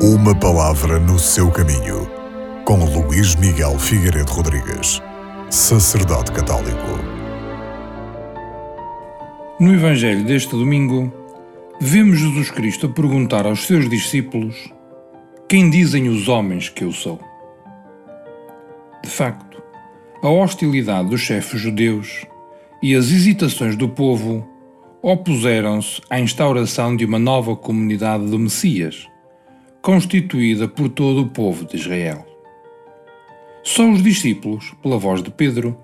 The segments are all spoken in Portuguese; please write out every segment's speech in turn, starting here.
Uma palavra no seu caminho, com Luís Miguel Figueiredo Rodrigues, sacerdote católico. No Evangelho deste domingo, vemos Jesus Cristo perguntar aos seus discípulos: Quem dizem os homens que eu sou? De facto, a hostilidade dos chefes judeus e as hesitações do povo opuseram-se à instauração de uma nova comunidade do Messias, constituída por todo o povo de Israel. Só os discípulos, pela voz de Pedro,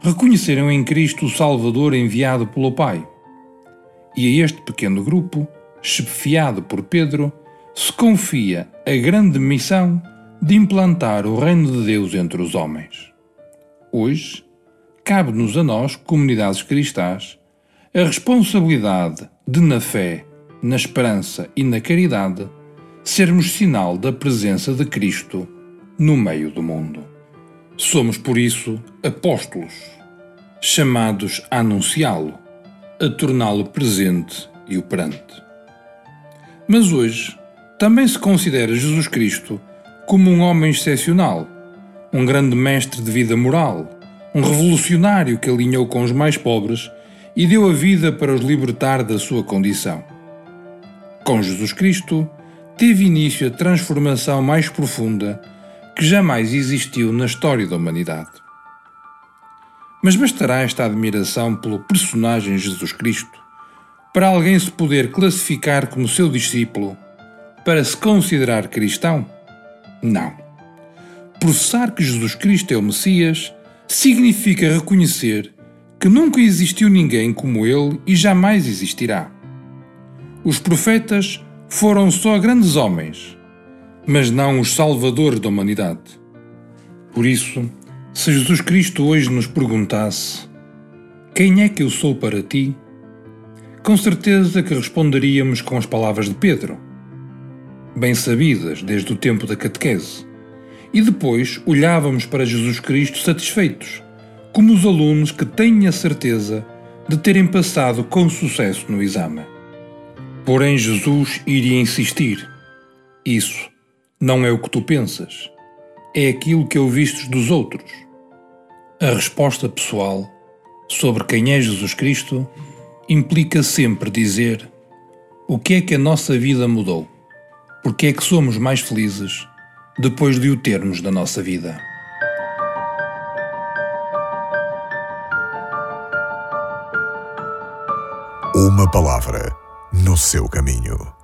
reconheceram em Cristo o Salvador enviado pelo Pai. E a este pequeno grupo, chefiado por Pedro, se confia a grande missão de implantar o reino de Deus entre os homens. Hoje, cabe-nos a nós, comunidades cristãs, a responsabilidade de, na fé, na esperança e na caridade, sermos sinal da presença de Cristo no meio do mundo. Somos, por isso, apóstolos, chamados a anunciá-lo, a torná-lo presente e operante. Mas hoje, também se considera Jesus Cristo como um homem excepcional, um grande mestre de vida moral, um revolucionário que alinhou com os mais pobres e deu a vida para os libertar da sua condição. Com Jesus Cristo, teve início a transformação mais profunda que jamais existiu na história da humanidade. Mas bastará esta admiração pelo personagem Jesus Cristo para alguém se poder classificar como seu discípulo, para se considerar cristão? Não. Professar que Jesus Cristo é o Messias significa reconhecer que nunca existiu ninguém como ele e jamais existirá. Os profetas foram só grandes homens, mas não os salvadores da humanidade. Por isso, se Jesus Cristo hoje nos perguntasse: Quem é que eu sou para ti? Com certeza que responderíamos com as palavras de Pedro, bem sabidas desde o tempo da catequese, e depois olhávamos para Jesus Cristo satisfeitos como os alunos que têm a certeza de terem passado com sucesso no exame. Porém, Jesus iria insistir: Isso não é o que tu pensas, é aquilo que ouvistes dos outros. A resposta pessoal sobre quem é Jesus Cristo implica sempre dizer o que é que a nossa vida mudou, porque é que somos mais felizes depois de o termos da nossa vida. Uma palavra no seu caminho.